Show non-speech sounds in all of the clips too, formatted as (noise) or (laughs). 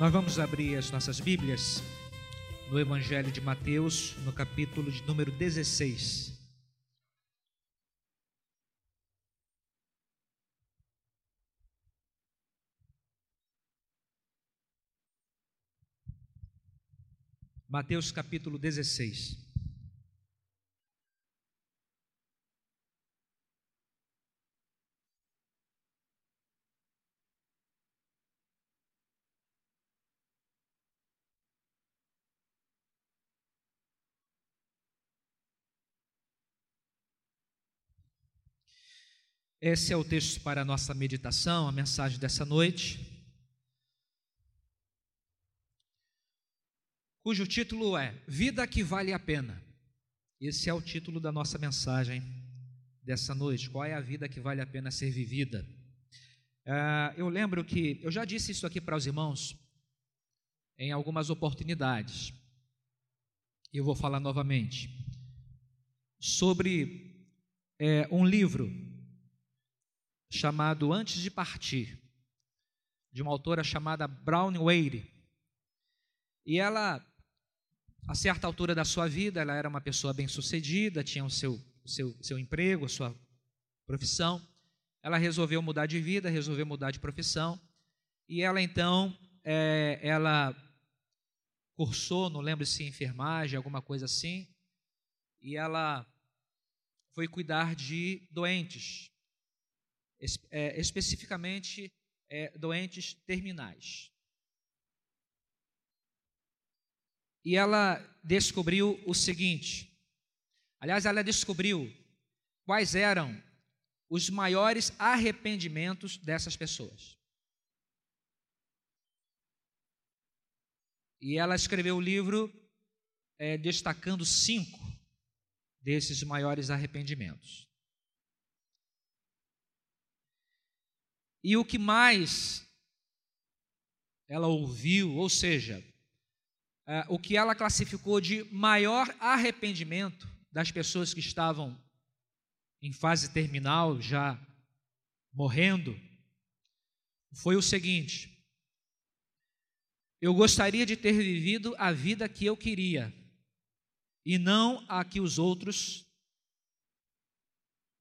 Nós vamos abrir as nossas Bíblias no Evangelho de Mateus, no capítulo de número 16. Mateus capítulo 16. Esse é o texto para a nossa meditação, a mensagem dessa noite, cujo título é Vida que Vale a Pena. Esse é o título da nossa mensagem dessa noite. Qual é a vida que vale a pena ser vivida? Uh, eu lembro que eu já disse isso aqui para os irmãos em algumas oportunidades. Eu vou falar novamente sobre é, um livro chamado Antes de Partir, de uma autora chamada Brown Wade. E ela, a certa altura da sua vida, ela era uma pessoa bem-sucedida, tinha o seu, seu, seu emprego, a sua profissão. Ela resolveu mudar de vida, resolveu mudar de profissão. E ela então, é, ela cursou, não lembro se enfermagem, alguma coisa assim. E ela foi cuidar de doentes, é, especificamente é, doentes terminais. E ela descobriu o seguinte: aliás, ela descobriu quais eram os maiores arrependimentos dessas pessoas. E ela escreveu o livro é, destacando cinco desses maiores arrependimentos. E o que mais ela ouviu, ou seja, é, o que ela classificou de maior arrependimento das pessoas que estavam em fase terminal, já morrendo, foi o seguinte: eu gostaria de ter vivido a vida que eu queria e não a que os outros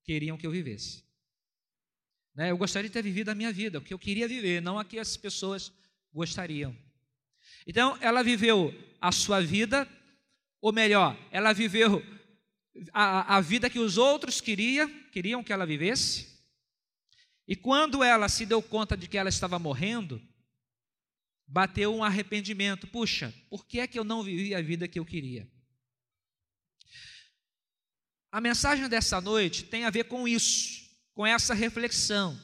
queriam que eu vivesse. Né? Eu gostaria de ter vivido a minha vida, o que eu queria viver, não a que as pessoas gostariam. Então, ela viveu a sua vida, ou melhor, ela viveu a, a vida que os outros queriam, queriam que ela vivesse. E quando ela se deu conta de que ela estava morrendo, bateu um arrependimento. Puxa, por que é que eu não vivi a vida que eu queria? A mensagem dessa noite tem a ver com isso com essa reflexão.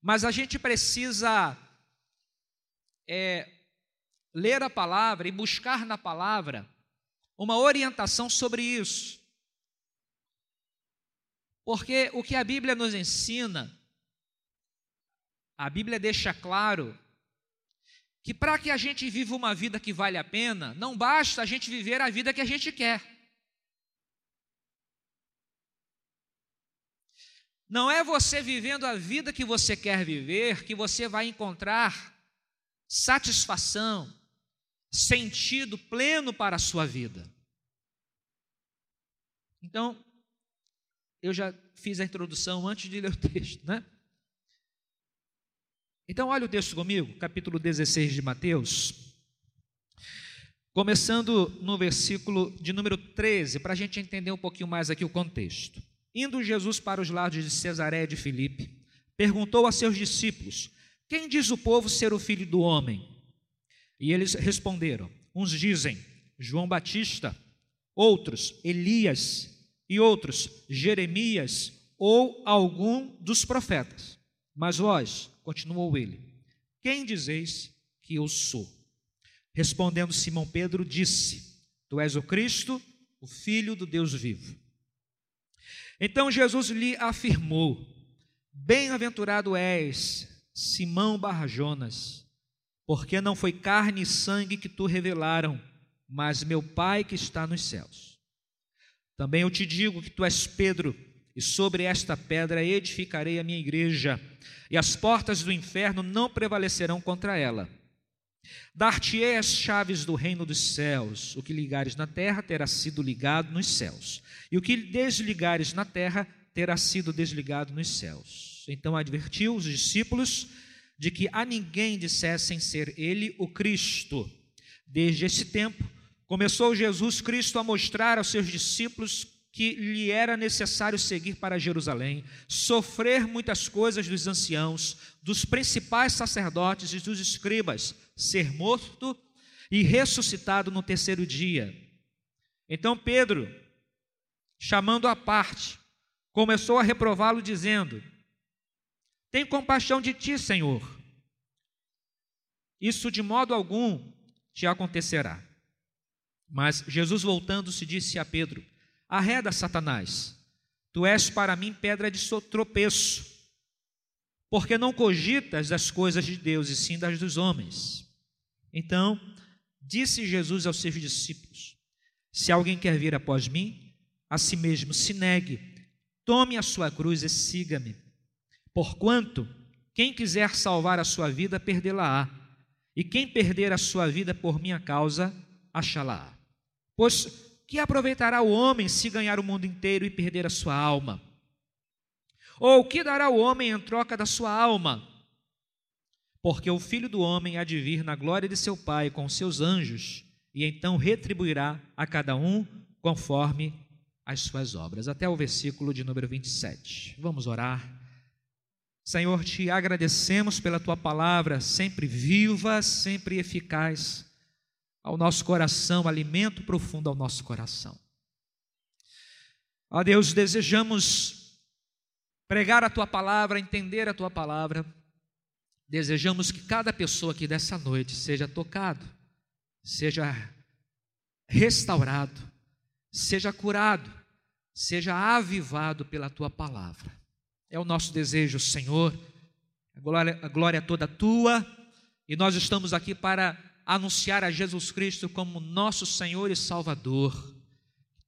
Mas a gente precisa é, ler a palavra e buscar na palavra uma orientação sobre isso. Porque o que a Bíblia nos ensina, a Bíblia deixa claro que para que a gente viva uma vida que vale a pena, não basta a gente viver a vida que a gente quer. Não é você vivendo a vida que você quer viver que você vai encontrar satisfação, sentido pleno para a sua vida. Então, eu já fiz a introdução antes de ler o texto, né? Então, olha o texto comigo, capítulo 16 de Mateus, começando no versículo de número 13, para a gente entender um pouquinho mais aqui o contexto. Indo Jesus para os lados de Cesaré de Filipe, perguntou a seus discípulos: Quem diz o povo ser o filho do homem? E eles responderam: Uns dizem João Batista, outros Elias, e outros Jeremias ou algum dos profetas. Mas vós, continuou ele, quem dizeis que eu sou? Respondendo Simão Pedro, disse: Tu és o Cristo, o Filho do Deus vivo. Então Jesus lhe afirmou: Bem-aventurado és, Simão Barjonas, porque não foi carne e sangue que tu revelaram, mas meu Pai que está nos céus. Também eu te digo que tu és Pedro, e sobre esta pedra edificarei a minha igreja, e as portas do inferno não prevalecerão contra ela. Dar-te-ei as chaves do reino dos céus. O que ligares na terra terá sido ligado nos céus, e o que desligares na terra terá sido desligado nos céus. Então advertiu os discípulos de que a ninguém dissessem ser ele o Cristo. Desde esse tempo, começou Jesus Cristo a mostrar aos seus discípulos que lhe era necessário seguir para Jerusalém, sofrer muitas coisas dos anciãos, dos principais sacerdotes e dos escribas, ser morto e ressuscitado no terceiro dia. Então Pedro, chamando à parte, começou a reprová-lo, dizendo: Tem compaixão de ti, Senhor. Isso de modo algum te acontecerá. Mas Jesus, voltando-se, disse a Pedro: Arreda, Satanás, tu és para mim pedra de tropeço, porque não cogitas das coisas de Deus e sim das dos homens. Então, disse Jesus aos seus discípulos: Se alguém quer vir após mim, a si mesmo se negue, tome a sua cruz e siga-me. Porquanto, quem quiser salvar a sua vida, perdê-la-á, e quem perder a sua vida por minha causa, achá-la-á. Pois que aproveitará o homem se ganhar o mundo inteiro e perder a sua alma? Ou o que dará o homem em troca da sua alma? Porque o filho do homem há de vir na glória de seu Pai com seus anjos, e então retribuirá a cada um conforme as suas obras. Até o versículo de número 27. Vamos orar. Senhor, te agradecemos pela tua palavra, sempre viva, sempre eficaz ao nosso coração, alimento profundo ao nosso coração. Ó Deus, desejamos pregar a tua palavra, entender a tua palavra. Desejamos que cada pessoa aqui dessa noite seja tocado, seja restaurado, seja curado, seja avivado pela tua palavra. É o nosso desejo, Senhor. A glória, a glória é toda tua e nós estamos aqui para anunciar a Jesus Cristo como nosso Senhor e Salvador.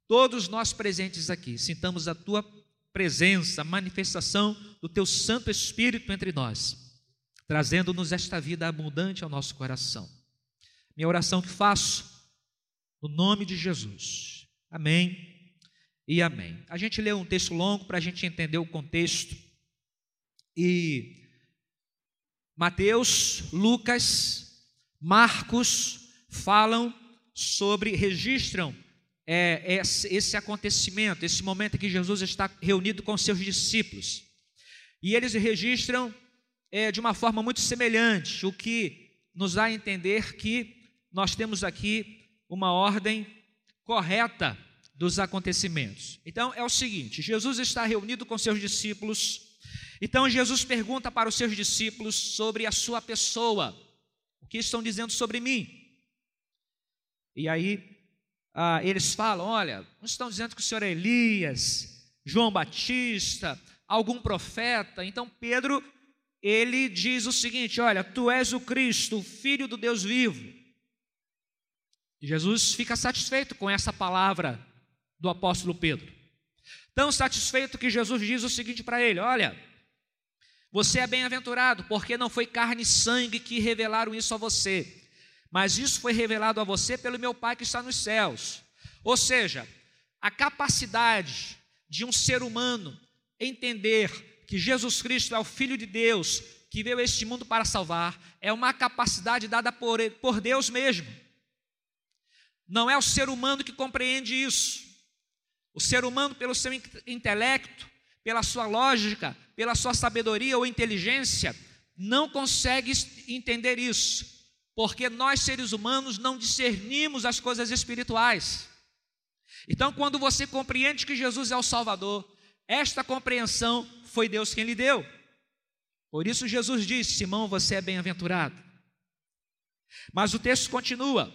Todos nós presentes aqui, sintamos a tua presença, a manifestação do teu Santo Espírito entre nós, trazendo-nos esta vida abundante ao nosso coração. Minha oração que faço, no nome de Jesus. Amém e amém. A gente leu um texto longo para a gente entender o contexto. E Mateus, Lucas Marcos falam sobre, registram é, esse, esse acontecimento, esse momento em que Jesus está reunido com seus discípulos. E eles registram é, de uma forma muito semelhante, o que nos dá a entender que nós temos aqui uma ordem correta dos acontecimentos. Então é o seguinte: Jesus está reunido com seus discípulos. Então Jesus pergunta para os seus discípulos sobre a sua pessoa que estão dizendo sobre mim? E aí ah, eles falam: olha, não estão dizendo que o senhor é Elias, João Batista, algum profeta. Então Pedro, ele diz o seguinte: olha, tu és o Cristo, o Filho do Deus vivo. Jesus fica satisfeito com essa palavra do apóstolo Pedro. Tão satisfeito que Jesus diz o seguinte para ele: olha, você é bem-aventurado, porque não foi carne e sangue que revelaram isso a você, mas isso foi revelado a você pelo meu Pai que está nos céus. Ou seja, a capacidade de um ser humano entender que Jesus Cristo é o Filho de Deus, que veio a este mundo para salvar, é uma capacidade dada por, por Deus mesmo. Não é o ser humano que compreende isso. O ser humano, pelo seu intelecto, pela sua lógica, pela sua sabedoria ou inteligência, não consegue entender isso, porque nós seres humanos não discernimos as coisas espirituais. Então, quando você compreende que Jesus é o Salvador, esta compreensão foi Deus quem lhe deu. Por isso, Jesus disse: Simão, você é bem-aventurado. Mas o texto continua,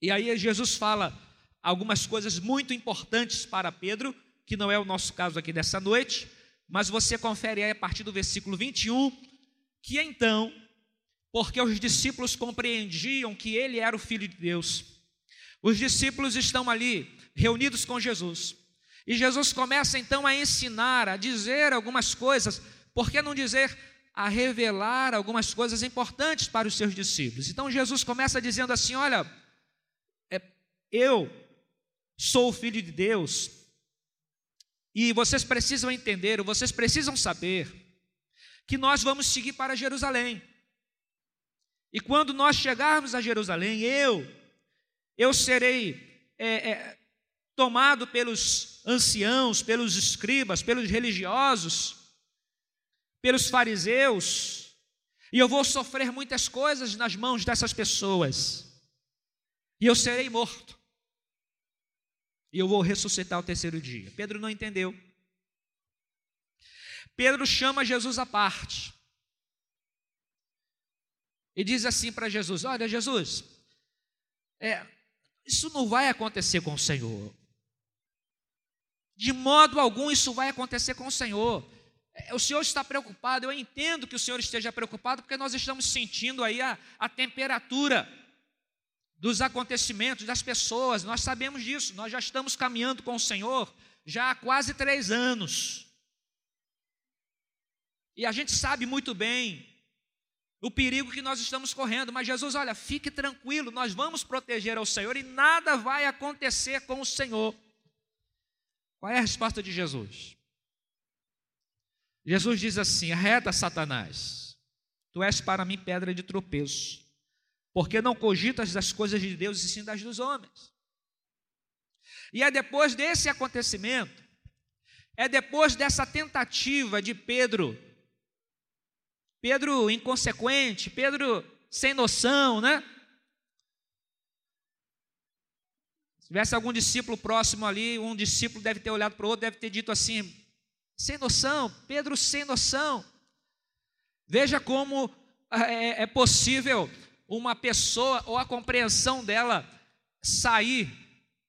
e aí Jesus fala algumas coisas muito importantes para Pedro, que não é o nosso caso aqui dessa noite, mas você confere aí a partir do versículo 21, que então, porque os discípulos compreendiam que ele era o filho de Deus, os discípulos estão ali reunidos com Jesus, E Jesus começa então a ensinar, a dizer algumas coisas, por que não dizer a revelar algumas coisas importantes para os seus discípulos? Então Jesus começa dizendo assim: Olha, é, eu sou o Filho de Deus, e vocês precisam entender, vocês precisam saber, que nós vamos seguir para Jerusalém. E quando nós chegarmos a Jerusalém, eu, eu serei é, é, tomado pelos anciãos, pelos escribas, pelos religiosos, pelos fariseus, e eu vou sofrer muitas coisas nas mãos dessas pessoas, e eu serei morto, e eu vou ressuscitar ao terceiro dia. Pedro não entendeu. Pedro chama Jesus à parte e diz assim para Jesus: Olha, Jesus, é, isso não vai acontecer com o Senhor. De modo algum isso vai acontecer com o Senhor. É, o Senhor está preocupado, eu entendo que o Senhor esteja preocupado, porque nós estamos sentindo aí a, a temperatura dos acontecimentos, das pessoas, nós sabemos disso, nós já estamos caminhando com o Senhor já há quase três anos. E a gente sabe muito bem o perigo que nós estamos correndo. Mas Jesus, olha, fique tranquilo, nós vamos proteger ao Senhor e nada vai acontecer com o Senhor. Qual é a resposta de Jesus? Jesus diz assim: arreda Satanás, tu és para mim pedra de tropeço, porque não cogitas das coisas de Deus e sim das dos homens. E é depois desse acontecimento, é depois dessa tentativa de Pedro Pedro inconsequente, Pedro sem noção, né? Se tivesse algum discípulo próximo ali, um discípulo deve ter olhado para o outro, deve ter dito assim: sem noção, Pedro sem noção. Veja como é, é possível uma pessoa ou a compreensão dela sair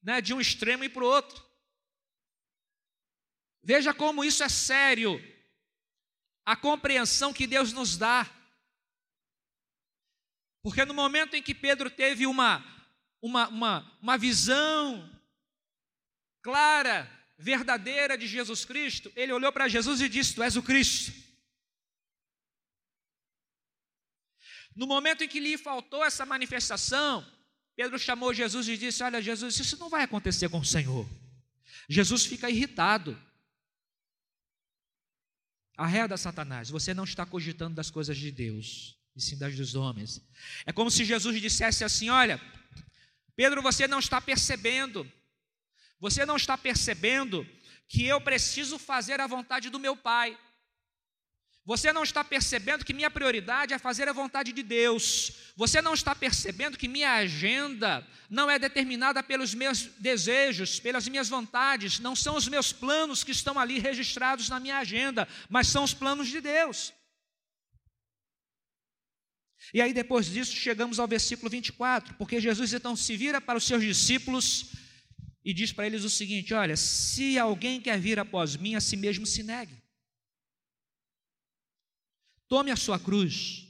né, de um extremo e para o outro. Veja como isso é sério a compreensão que Deus nos dá. Porque no momento em que Pedro teve uma, uma, uma, uma visão clara, verdadeira de Jesus Cristo, ele olhou para Jesus e disse: Tu és o Cristo. No momento em que lhe faltou essa manifestação, Pedro chamou Jesus e disse: Olha, Jesus, isso não vai acontecer com o Senhor. Jesus fica irritado. Arreda Satanás, você não está cogitando das coisas de Deus, e sim das dos homens. É como se Jesus dissesse assim: Olha, Pedro, você não está percebendo, você não está percebendo que eu preciso fazer a vontade do meu Pai. Você não está percebendo que minha prioridade é fazer a vontade de Deus. Você não está percebendo que minha agenda não é determinada pelos meus desejos, pelas minhas vontades, não são os meus planos que estão ali registrados na minha agenda, mas são os planos de Deus. E aí, depois disso, chegamos ao versículo 24, porque Jesus então se vira para os seus discípulos e diz para eles o seguinte: Olha, se alguém quer vir após mim, a si mesmo se negue. Tome a sua cruz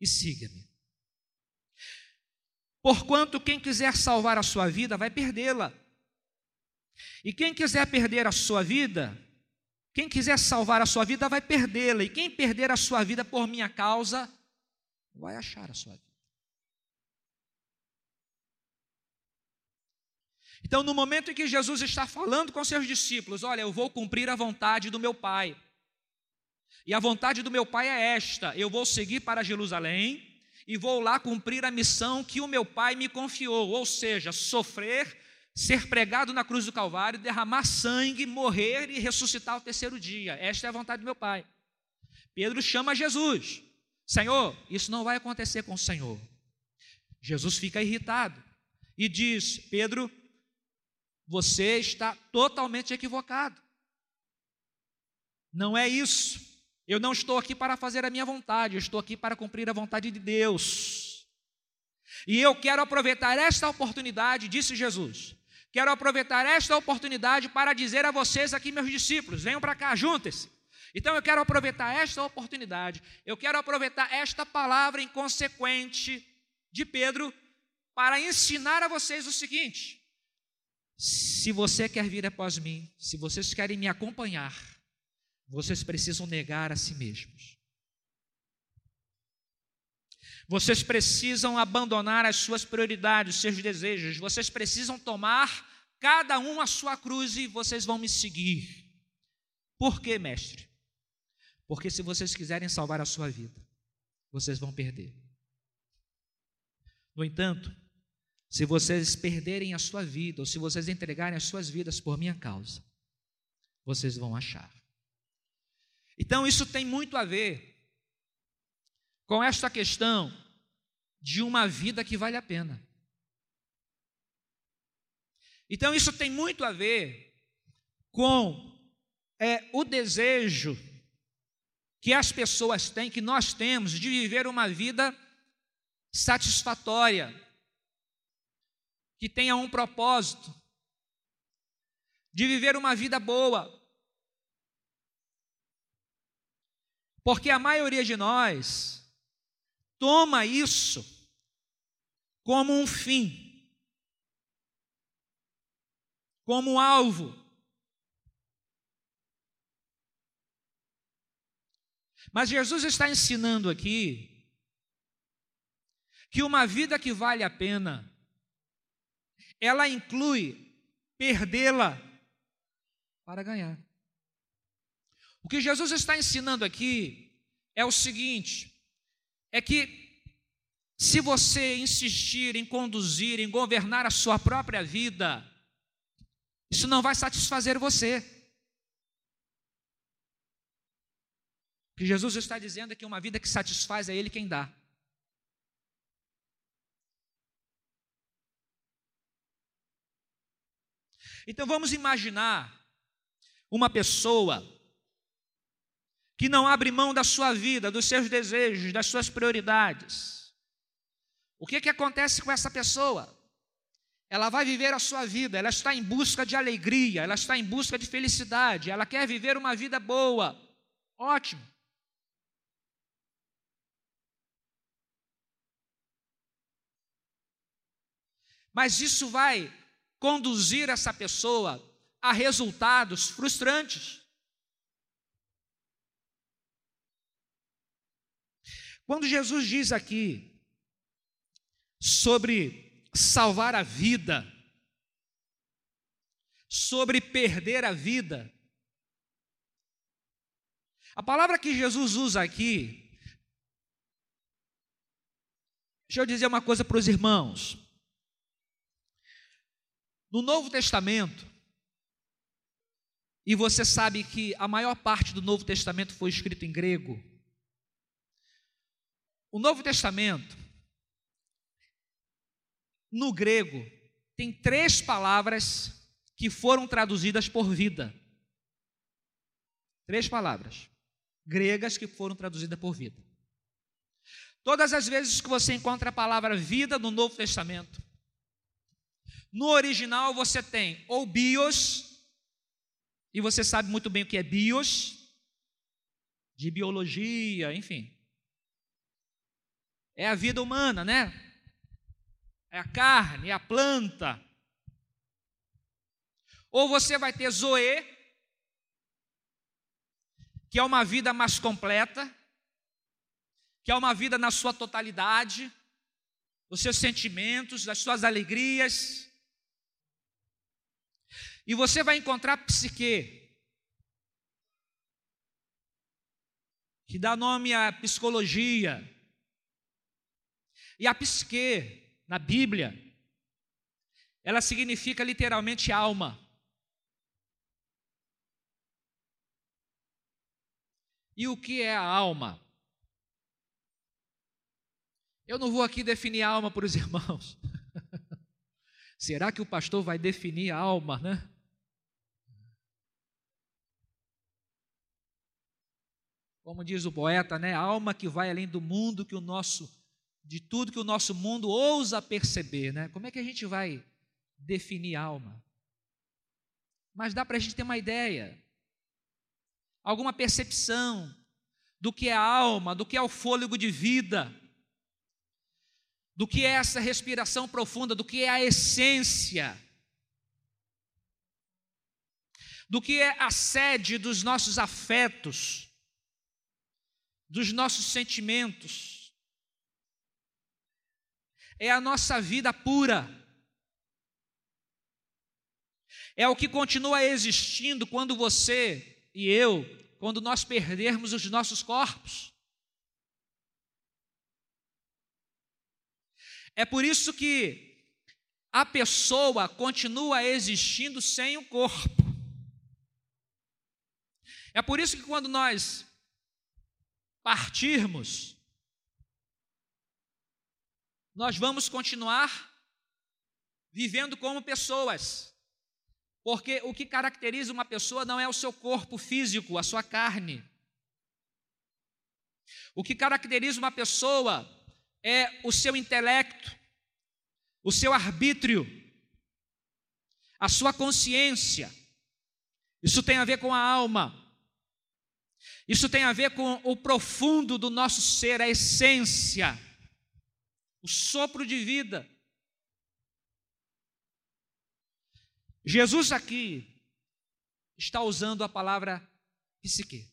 e siga-me. Porquanto quem quiser salvar a sua vida vai perdê-la. E quem quiser perder a sua vida, quem quiser salvar a sua vida vai perdê-la. E quem perder a sua vida por minha causa, vai achar a sua vida. Então, no momento em que Jesus está falando com seus discípulos, olha, eu vou cumprir a vontade do meu Pai. E a vontade do meu pai é esta: eu vou seguir para Jerusalém e vou lá cumprir a missão que o meu pai me confiou, ou seja, sofrer, ser pregado na cruz do Calvário, derramar sangue, morrer e ressuscitar ao terceiro dia. Esta é a vontade do meu pai. Pedro chama Jesus: Senhor, isso não vai acontecer com o Senhor. Jesus fica irritado e diz: Pedro, você está totalmente equivocado. Não é isso. Eu não estou aqui para fazer a minha vontade, eu estou aqui para cumprir a vontade de Deus. E eu quero aproveitar esta oportunidade, disse Jesus. Quero aproveitar esta oportunidade para dizer a vocês aqui, meus discípulos, venham para cá, juntem-se. Então eu quero aproveitar esta oportunidade, eu quero aproveitar esta palavra inconsequente de Pedro para ensinar a vocês o seguinte: se você quer vir após mim, se vocês querem me acompanhar, vocês precisam negar a si mesmos. Vocês precisam abandonar as suas prioridades, os seus desejos. Vocês precisam tomar cada um a sua cruz e vocês vão me seguir. Por quê, mestre? Porque se vocês quiserem salvar a sua vida, vocês vão perder. No entanto, se vocês perderem a sua vida, ou se vocês entregarem as suas vidas por minha causa, vocês vão achar. Então, isso tem muito a ver com esta questão de uma vida que vale a pena. Então, isso tem muito a ver com é, o desejo que as pessoas têm, que nós temos, de viver uma vida satisfatória, que tenha um propósito, de viver uma vida boa. Porque a maioria de nós toma isso como um fim, como um alvo. Mas Jesus está ensinando aqui que uma vida que vale a pena, ela inclui perdê-la para ganhar. O que Jesus está ensinando aqui é o seguinte: é que se você insistir em conduzir, em governar a sua própria vida, isso não vai satisfazer você. O que Jesus está dizendo é que uma vida que satisfaz é Ele quem dá. Então vamos imaginar uma pessoa que não abre mão da sua vida, dos seus desejos, das suas prioridades. O que, que acontece com essa pessoa? Ela vai viver a sua vida, ela está em busca de alegria, ela está em busca de felicidade, ela quer viver uma vida boa. Ótimo. Mas isso vai conduzir essa pessoa a resultados frustrantes. Quando Jesus diz aqui sobre salvar a vida, sobre perder a vida, a palavra que Jesus usa aqui, deixa eu dizer uma coisa para os irmãos. No Novo Testamento, e você sabe que a maior parte do Novo Testamento foi escrito em grego, o Novo Testamento, no grego, tem três palavras que foram traduzidas por vida. Três palavras gregas que foram traduzidas por vida. Todas as vezes que você encontra a palavra vida no Novo Testamento, no original você tem ou bios, e você sabe muito bem o que é bios, de biologia, enfim é a vida humana, né? É a carne, é a planta. Ou você vai ter Zoe, que é uma vida mais completa, que é uma vida na sua totalidade, os seus sentimentos, as suas alegrias. E você vai encontrar psique, que dá nome à psicologia, e a psique, na Bíblia, ela significa literalmente alma. E o que é a alma? Eu não vou aqui definir alma para os (laughs) irmãos. Será que o pastor vai definir a alma, né? Como diz o poeta, né? Alma que vai além do mundo que o nosso de tudo que o nosso mundo ousa perceber, né? Como é que a gente vai definir alma? Mas dá para a gente ter uma ideia, alguma percepção do que é a alma, do que é o fôlego de vida, do que é essa respiração profunda, do que é a essência. do que é a sede dos nossos afetos, dos nossos sentimentos. É a nossa vida pura. É o que continua existindo quando você e eu, quando nós perdermos os nossos corpos. É por isso que a pessoa continua existindo sem o corpo. É por isso que quando nós partirmos, nós vamos continuar vivendo como pessoas. Porque o que caracteriza uma pessoa não é o seu corpo físico, a sua carne. O que caracteriza uma pessoa é o seu intelecto, o seu arbítrio, a sua consciência. Isso tem a ver com a alma. Isso tem a ver com o profundo do nosso ser, a essência, o sopro de vida. Jesus aqui está usando a palavra psique.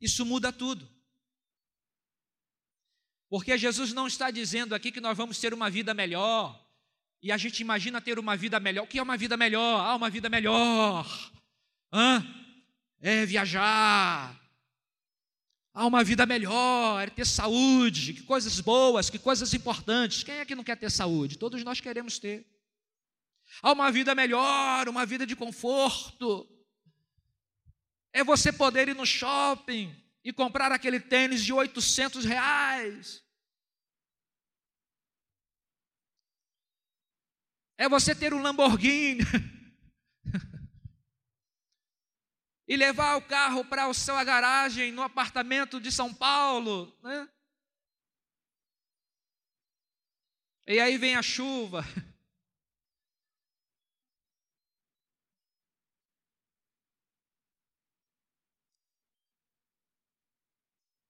Isso muda tudo. Porque Jesus não está dizendo aqui que nós vamos ter uma vida melhor. E a gente imagina ter uma vida melhor. O que é uma vida melhor? Ah, uma vida melhor. Hã? É viajar. Ah, uma vida melhor, ter saúde, que coisas boas, que coisas importantes. Quem é que não quer ter saúde? Todos nós queremos ter. Ah, uma vida melhor, uma vida de conforto. É você poder ir no shopping e comprar aquele tênis de 800 reais. É você ter um Lamborghini (laughs) e levar o carro para a sua garagem no apartamento de São Paulo, né? E aí vem a chuva. (laughs)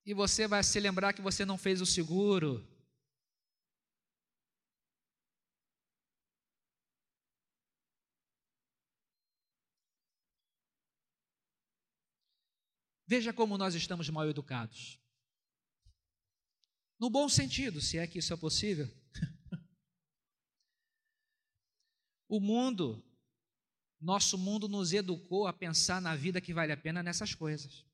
E você vai se lembrar que você não fez o seguro. Veja como nós estamos mal educados. No bom sentido, se é que isso é possível. (laughs) o mundo, nosso mundo nos educou a pensar na vida que vale a pena nessas coisas.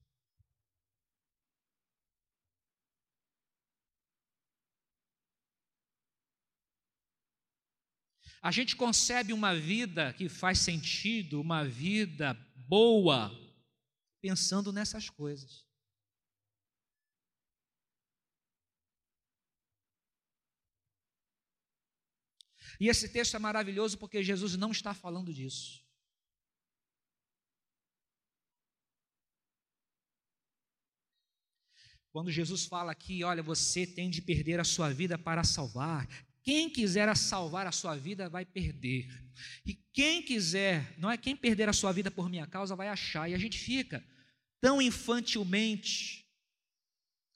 A gente concebe uma vida que faz sentido, uma vida boa, pensando nessas coisas. E esse texto é maravilhoso porque Jesus não está falando disso. Quando Jesus fala aqui, olha, você tem de perder a sua vida para salvar. Quem quiser salvar a sua vida vai perder. E quem quiser, não é quem perder a sua vida por minha causa vai achar. E a gente fica tão infantilmente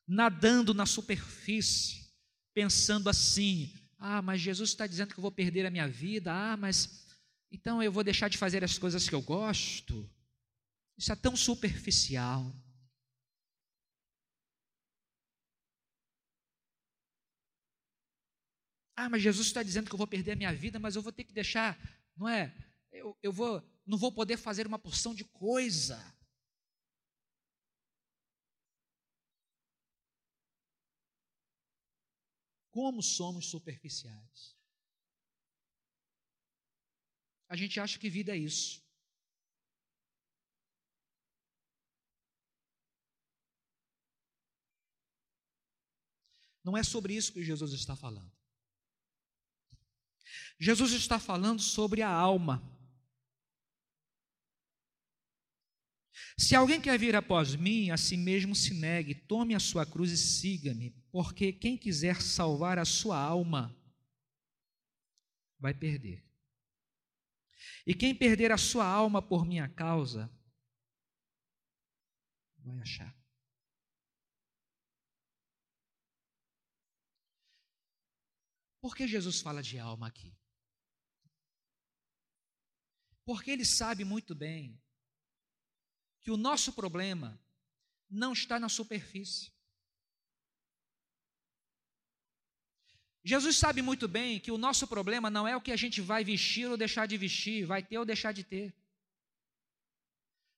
nadando na superfície, pensando assim: ah, mas Jesus está dizendo que eu vou perder a minha vida, ah, mas então eu vou deixar de fazer as coisas que eu gosto. Isso é tão superficial. Ah, mas Jesus está dizendo que eu vou perder a minha vida, mas eu vou ter que deixar, não é? Eu, eu vou, não vou poder fazer uma porção de coisa. Como somos superficiais. A gente acha que vida é isso. Não é sobre isso que Jesus está falando. Jesus está falando sobre a alma. Se alguém quer vir após mim, a si mesmo se negue, tome a sua cruz e siga-me, porque quem quiser salvar a sua alma vai perder. E quem perder a sua alma por minha causa vai achar. Por que Jesus fala de alma aqui? Porque ele sabe muito bem que o nosso problema não está na superfície. Jesus sabe muito bem que o nosso problema não é o que a gente vai vestir ou deixar de vestir, vai ter ou deixar de ter.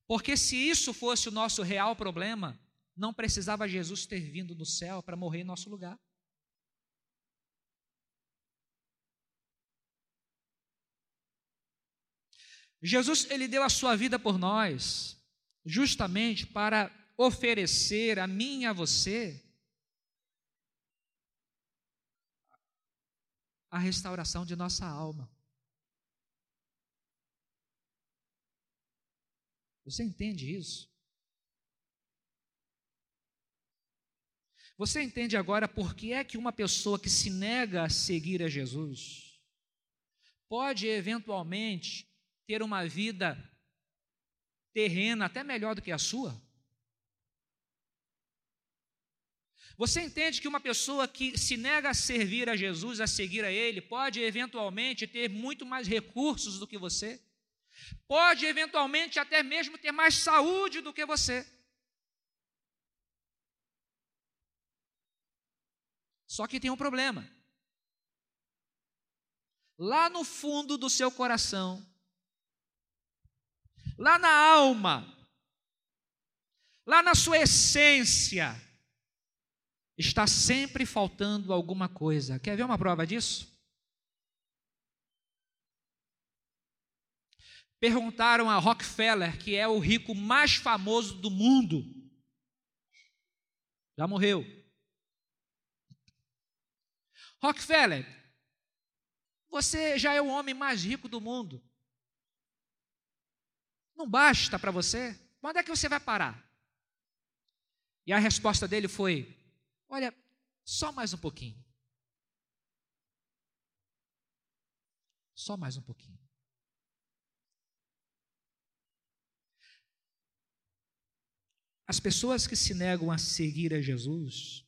Porque se isso fosse o nosso real problema, não precisava Jesus ter vindo do céu para morrer em nosso lugar. Jesus, ele deu a sua vida por nós, justamente para oferecer a mim e a você a restauração de nossa alma. Você entende isso? Você entende agora por que é que uma pessoa que se nega a seguir a Jesus pode eventualmente ter uma vida terrena até melhor do que a sua? Você entende que uma pessoa que se nega a servir a Jesus, a seguir a Ele, pode eventualmente ter muito mais recursos do que você? Pode eventualmente até mesmo ter mais saúde do que você? Só que tem um problema. Lá no fundo do seu coração, lá na alma, lá na sua essência, está sempre faltando alguma coisa. Quer ver uma prova disso? Perguntaram a Rockefeller, que é o rico mais famoso do mundo. Já morreu. Rockefeller, você já é o homem mais rico do mundo. Não basta para você? Quando é que você vai parar? E a resposta dele foi: Olha, só mais um pouquinho. Só mais um pouquinho. As pessoas que se negam a seguir a Jesus,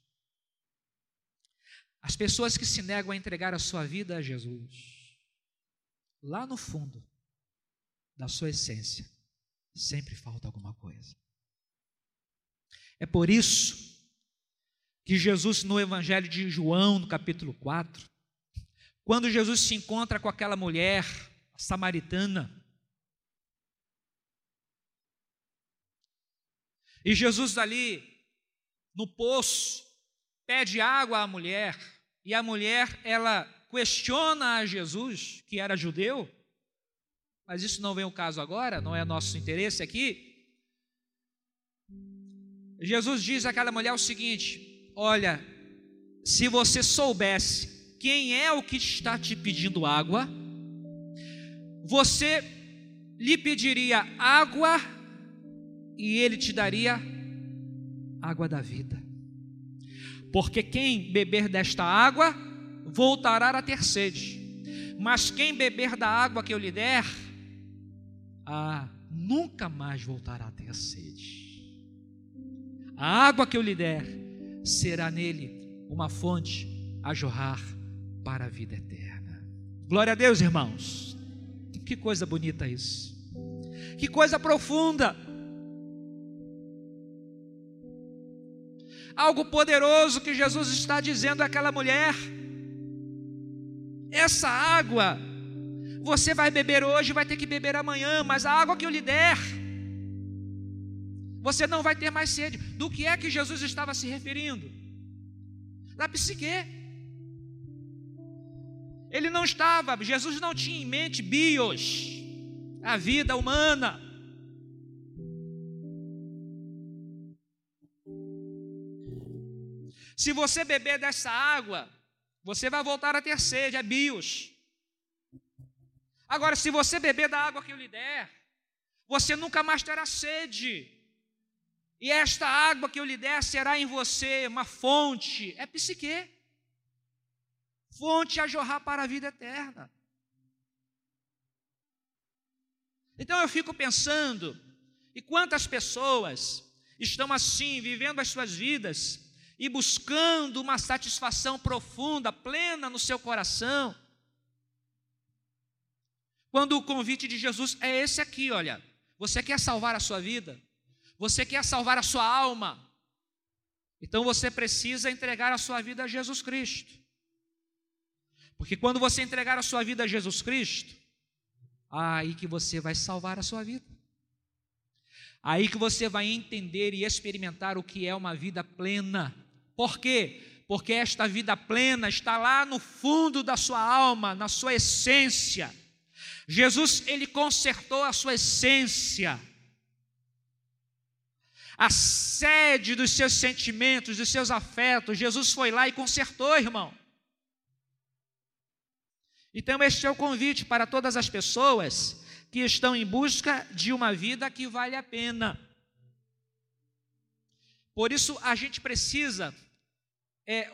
as pessoas que se negam a entregar a sua vida a Jesus, lá no fundo da sua essência, sempre falta alguma coisa. É por isso que Jesus, no Evangelho de João, no capítulo 4, quando Jesus se encontra com aquela mulher samaritana, e Jesus ali no poço pede água à mulher, e a mulher ela questiona a Jesus, que era judeu, mas isso não vem o caso agora, não é nosso interesse aqui. Jesus diz àquela mulher o seguinte: Olha, se você soubesse quem é o que está te pedindo água, você lhe pediria água e ele te daria água da vida. Porque quem beber desta água voltará a ter sede, mas quem beber da água que eu lhe der, ah, nunca mais voltará a ter sede. A água que eu lhe der será nele uma fonte a jorrar para a vida eterna. Glória a Deus, irmãos. Que coisa bonita isso. Que coisa profunda. Algo poderoso que Jesus está dizendo àquela mulher. Essa água você vai beber hoje, vai ter que beber amanhã, mas a água que eu lhe der você não vai ter mais sede. Do que é que Jesus estava se referindo? Da psique. Ele não estava, Jesus não tinha em mente bios, a vida humana. Se você beber dessa água, você vai voltar a ter sede, é bios. Agora, se você beber da água que eu lhe der, você nunca mais terá sede. E esta água que eu lhe der será em você uma fonte, é psique, fonte a jorrar para a vida eterna. Então eu fico pensando, e quantas pessoas estão assim, vivendo as suas vidas e buscando uma satisfação profunda, plena no seu coração, Quando o convite de Jesus é esse aqui, olha. Você quer salvar a sua vida? Você quer salvar a sua alma? Então você precisa entregar a sua vida a Jesus Cristo. Porque quando você entregar a sua vida a Jesus Cristo, aí que você vai salvar a sua vida. Aí que você vai entender e experimentar o que é uma vida plena. Por quê? Porque esta vida plena está lá no fundo da sua alma, na sua essência. Jesus, ele consertou a sua essência. A sede dos seus sentimentos, dos seus afetos, Jesus foi lá e consertou, irmão. Então, este é o convite para todas as pessoas que estão em busca de uma vida que vale a pena. Por isso, a gente precisa é,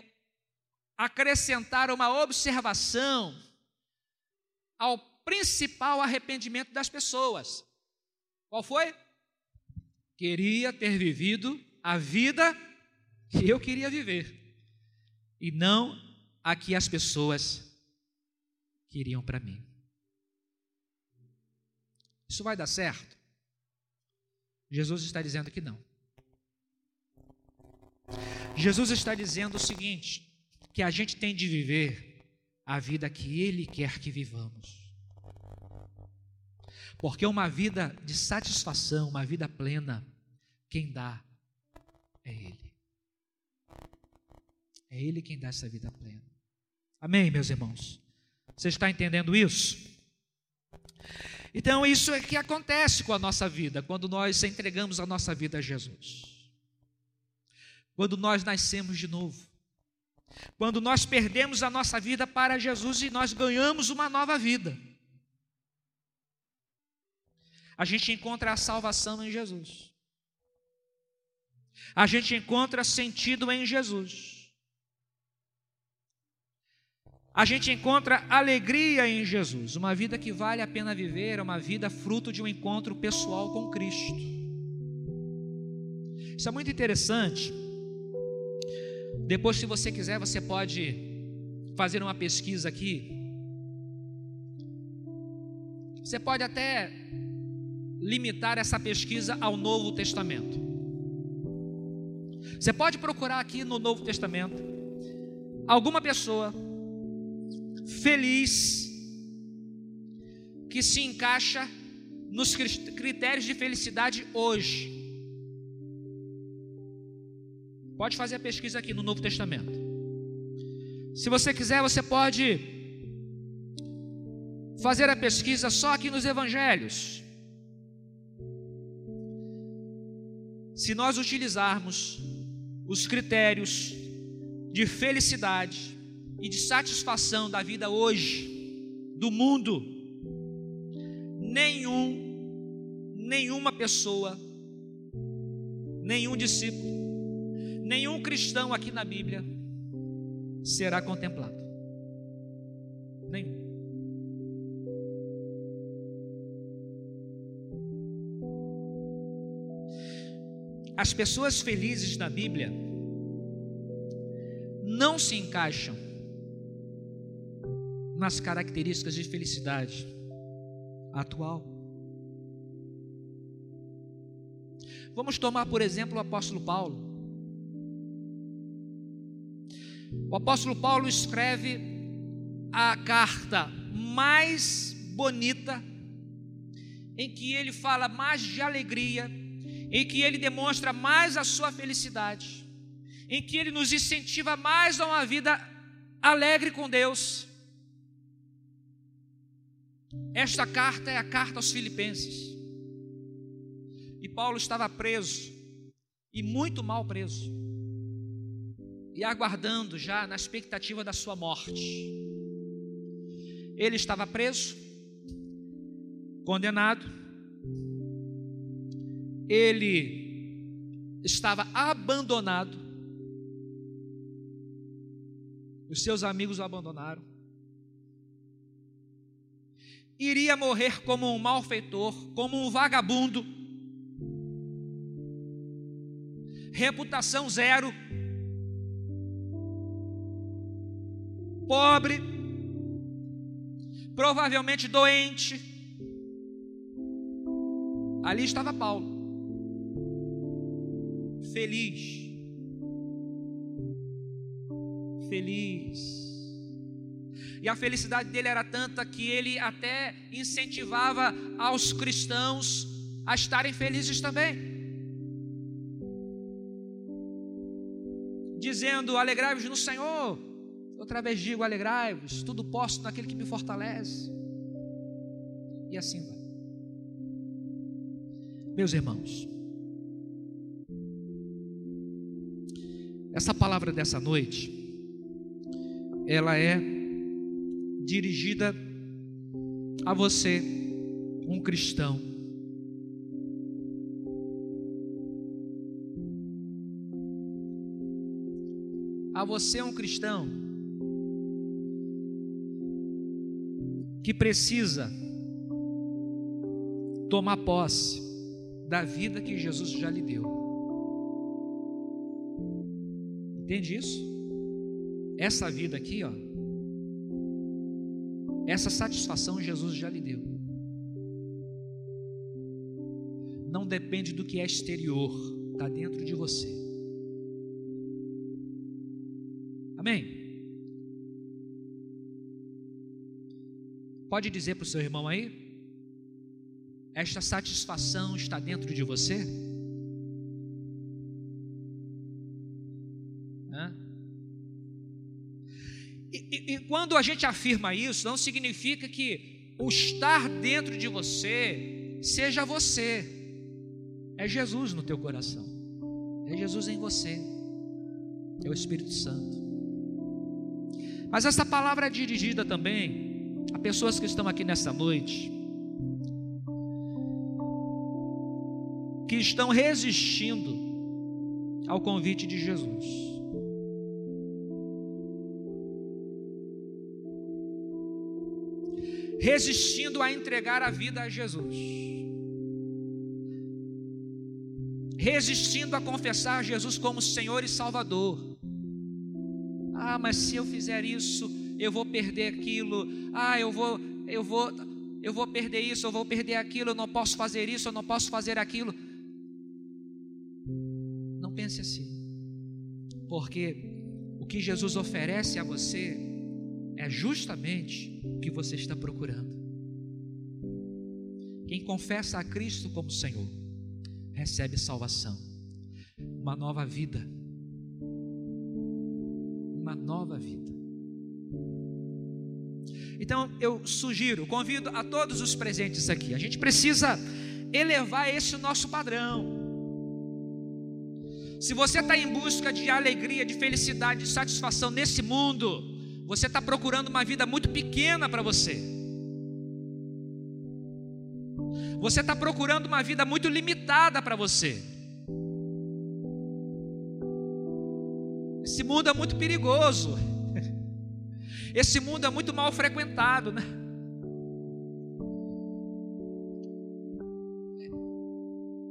acrescentar uma observação ao principal arrependimento das pessoas. Qual foi? Queria ter vivido a vida que eu queria viver, e não a que as pessoas queriam para mim. Isso vai dar certo? Jesus está dizendo que não. Jesus está dizendo o seguinte: que a gente tem de viver a vida que Ele quer que vivamos. Porque uma vida de satisfação, uma vida plena, quem dá é Ele. É Ele quem dá essa vida plena. Amém, meus irmãos? Você está entendendo isso? Então, isso é que acontece com a nossa vida, quando nós entregamos a nossa vida a Jesus. Quando nós nascemos de novo. Quando nós perdemos a nossa vida para Jesus e nós ganhamos uma nova vida. A gente encontra a salvação em Jesus. A gente encontra sentido em Jesus. a gente encontra alegria em Jesus. Uma vida que vale a pena viver é uma vida fruto de um encontro pessoal com Cristo. Isso é muito interessante. Depois, se você quiser, você pode fazer uma pesquisa aqui. Você pode até limitar essa pesquisa ao Novo Testamento. Você pode procurar aqui no Novo Testamento alguma pessoa feliz, que se encaixa nos critérios de felicidade hoje. Pode fazer a pesquisa aqui no Novo Testamento. Se você quiser, você pode fazer a pesquisa só aqui nos Evangelhos. Se nós utilizarmos os critérios de felicidade e de satisfação da vida hoje, do mundo, nenhum, nenhuma pessoa, nenhum discípulo, nenhum cristão aqui na Bíblia será contemplado. Nenhum. As pessoas felizes na Bíblia não se encaixam nas características de felicidade atual. Vamos tomar, por exemplo, o apóstolo Paulo. O apóstolo Paulo escreve a carta mais bonita, em que ele fala mais de alegria, em que ele demonstra mais a sua felicidade, em que ele nos incentiva mais a uma vida alegre com Deus. Esta carta é a carta aos Filipenses. E Paulo estava preso, e muito mal preso, e aguardando já na expectativa da sua morte. Ele estava preso, condenado, ele estava abandonado, os seus amigos o abandonaram. Iria morrer como um malfeitor, como um vagabundo, reputação zero, pobre, provavelmente doente. Ali estava Paulo, feliz, feliz. E a felicidade dele era tanta que ele até incentivava aos cristãos a estarem felizes também. Dizendo: Alegrai-vos no Senhor. Outra vez digo: Alegrai-vos, tudo posso naquele que me fortalece. E assim vai. Meus irmãos, essa palavra dessa noite, ela é dirigida a você, um cristão. A você, um cristão, que precisa tomar posse da vida que Jesus já lhe deu. Entende isso? Essa vida aqui, ó, essa satisfação Jesus já lhe deu. Não depende do que é exterior, está dentro de você. Amém? Pode dizer para o seu irmão aí? Esta satisfação está dentro de você? Quando a gente afirma isso, não significa que o estar dentro de você seja você. É Jesus no teu coração. É Jesus em você. É o Espírito Santo. Mas essa palavra é dirigida também a pessoas que estão aqui nessa noite, que estão resistindo ao convite de Jesus. Resistindo a entregar a vida a Jesus, resistindo a confessar Jesus como Senhor e Salvador. Ah, mas se eu fizer isso, eu vou perder aquilo. Ah, eu vou, eu vou, eu vou perder isso, eu vou perder aquilo, eu não posso fazer isso, eu não posso fazer aquilo. Não pense assim. Porque o que Jesus oferece a você é justamente o que você está procurando. Quem confessa a Cristo como Senhor, recebe salvação, uma nova vida. Uma nova vida. Então eu sugiro, convido a todos os presentes aqui, a gente precisa elevar esse nosso padrão. Se você está em busca de alegria, de felicidade, de satisfação nesse mundo, você está procurando uma vida muito pequena para você. Você está procurando uma vida muito limitada para você. Esse mundo é muito perigoso. (laughs) Esse mundo é muito mal frequentado, né?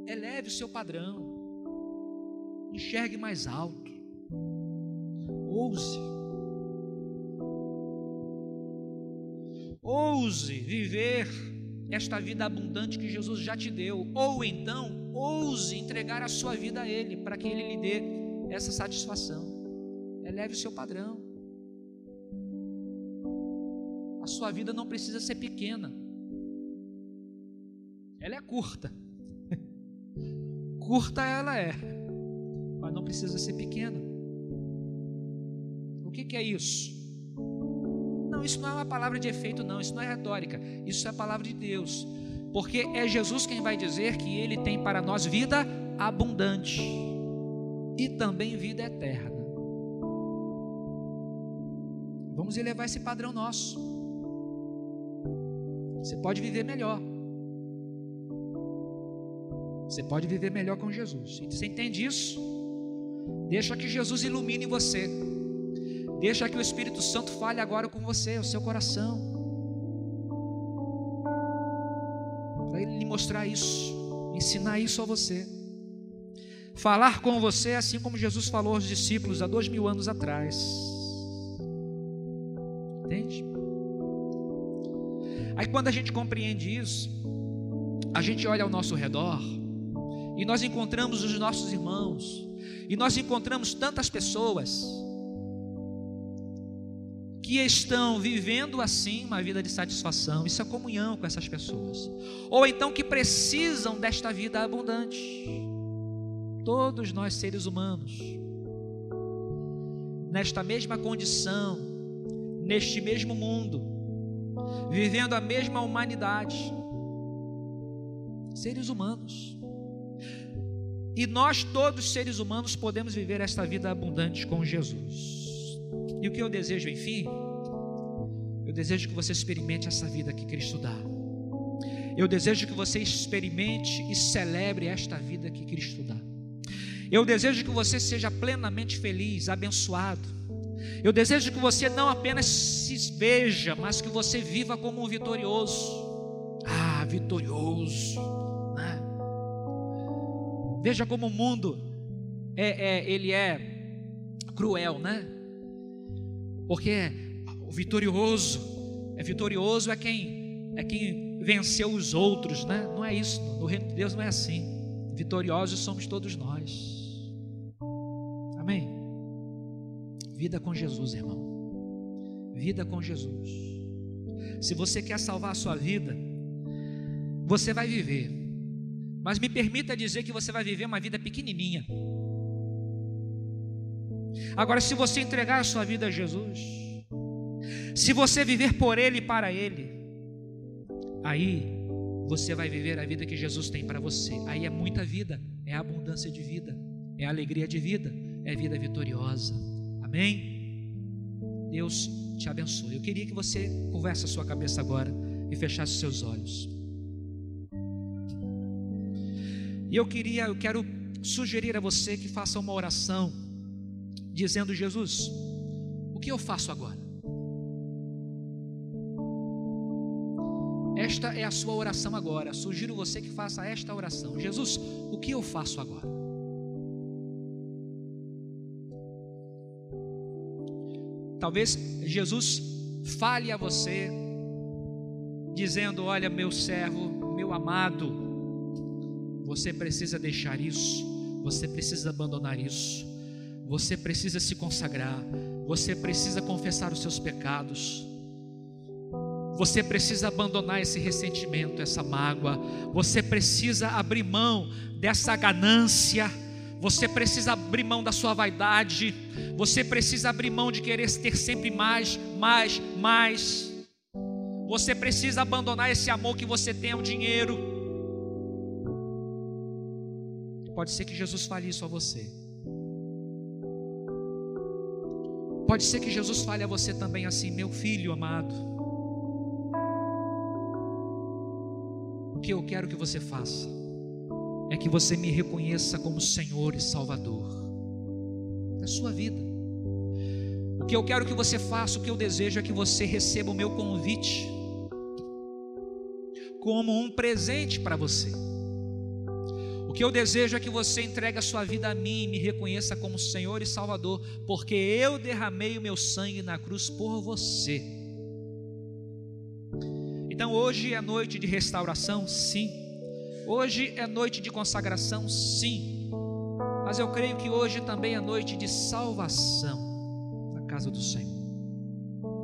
Eleve o seu padrão. Enxergue mais alto. Ouse. Ouse viver esta vida abundante que Jesus já te deu, ou então ouse entregar a sua vida a Ele, para que Ele lhe dê essa satisfação. Eleve o seu padrão. A sua vida não precisa ser pequena, ela é curta. (laughs) curta ela é, mas não precisa ser pequena. O que, que é isso? Isso não é uma palavra de efeito, não, isso não é retórica, isso é a palavra de Deus, porque é Jesus quem vai dizer que Ele tem para nós vida abundante e também vida eterna. Vamos elevar esse padrão nosso. Você pode viver melhor. Você pode viver melhor com Jesus. Você entende isso? Deixa que Jesus ilumine você. Deixa que o Espírito Santo fale agora com você, o seu coração. Para ele lhe mostrar isso, ensinar isso a você. Falar com você assim como Jesus falou aos discípulos há dois mil anos atrás. Entende? Aí quando a gente compreende isso, a gente olha ao nosso redor e nós encontramos os nossos irmãos, e nós encontramos tantas pessoas que estão vivendo assim uma vida de satisfação, isso é comunhão com essas pessoas, ou então que precisam desta vida abundante. Todos nós seres humanos, nesta mesma condição, neste mesmo mundo, vivendo a mesma humanidade, seres humanos. E nós, todos seres humanos, podemos viver esta vida abundante com Jesus. E o que eu desejo, enfim, eu desejo que você experimente essa vida que Cristo dá. Eu desejo que você experimente e celebre esta vida que Cristo dá. Eu desejo que você seja plenamente feliz, abençoado. Eu desejo que você não apenas se veja, mas que você viva como um vitorioso. Ah, vitorioso. Né? Veja como o mundo é, é, ele é cruel, né? Porque o vitorioso é vitorioso é quem é quem venceu os outros, né? Não é isso. No reino de Deus não é assim. Vitoriosos somos todos nós. Amém. Vida com Jesus, irmão. Vida com Jesus. Se você quer salvar a sua vida, você vai viver. Mas me permita dizer que você vai viver uma vida pequenininha. Agora, se você entregar a sua vida a Jesus, se você viver por Ele e para Ele, aí você vai viver a vida que Jesus tem para você. Aí é muita vida, é abundância de vida, é alegria de vida, é vida vitoriosa. Amém? Deus te abençoe. Eu queria que você converse a sua cabeça agora e fechasse seus olhos. E eu queria, eu quero sugerir a você que faça uma oração dizendo: Jesus, o que eu faço agora? Esta é a sua oração agora. Sugiro você que faça esta oração. Jesus, o que eu faço agora? Talvez Jesus fale a você, dizendo: Olha, meu servo, meu amado, você precisa deixar isso, você precisa abandonar isso. Você precisa se consagrar, você precisa confessar os seus pecados. Você precisa abandonar esse ressentimento, essa mágoa. Você precisa abrir mão dessa ganância. Você precisa abrir mão da sua vaidade. Você precisa abrir mão de querer ter sempre mais, mais, mais. Você precisa abandonar esse amor que você tem ao dinheiro. Pode ser que Jesus fale isso a você. Pode ser que Jesus fale a você também assim, meu filho amado. O que eu quero que você faça é que você me reconheça como Senhor e Salvador da sua vida. O que eu quero que você faça, o que eu desejo é que você receba o meu convite como um presente para você. Que eu desejo é que você entregue a sua vida a mim e me reconheça como Senhor e Salvador, porque eu derramei o meu sangue na cruz por você. Então hoje é noite de restauração, sim. Hoje é noite de consagração, sim. Mas eu creio que hoje também é noite de salvação na casa do Senhor.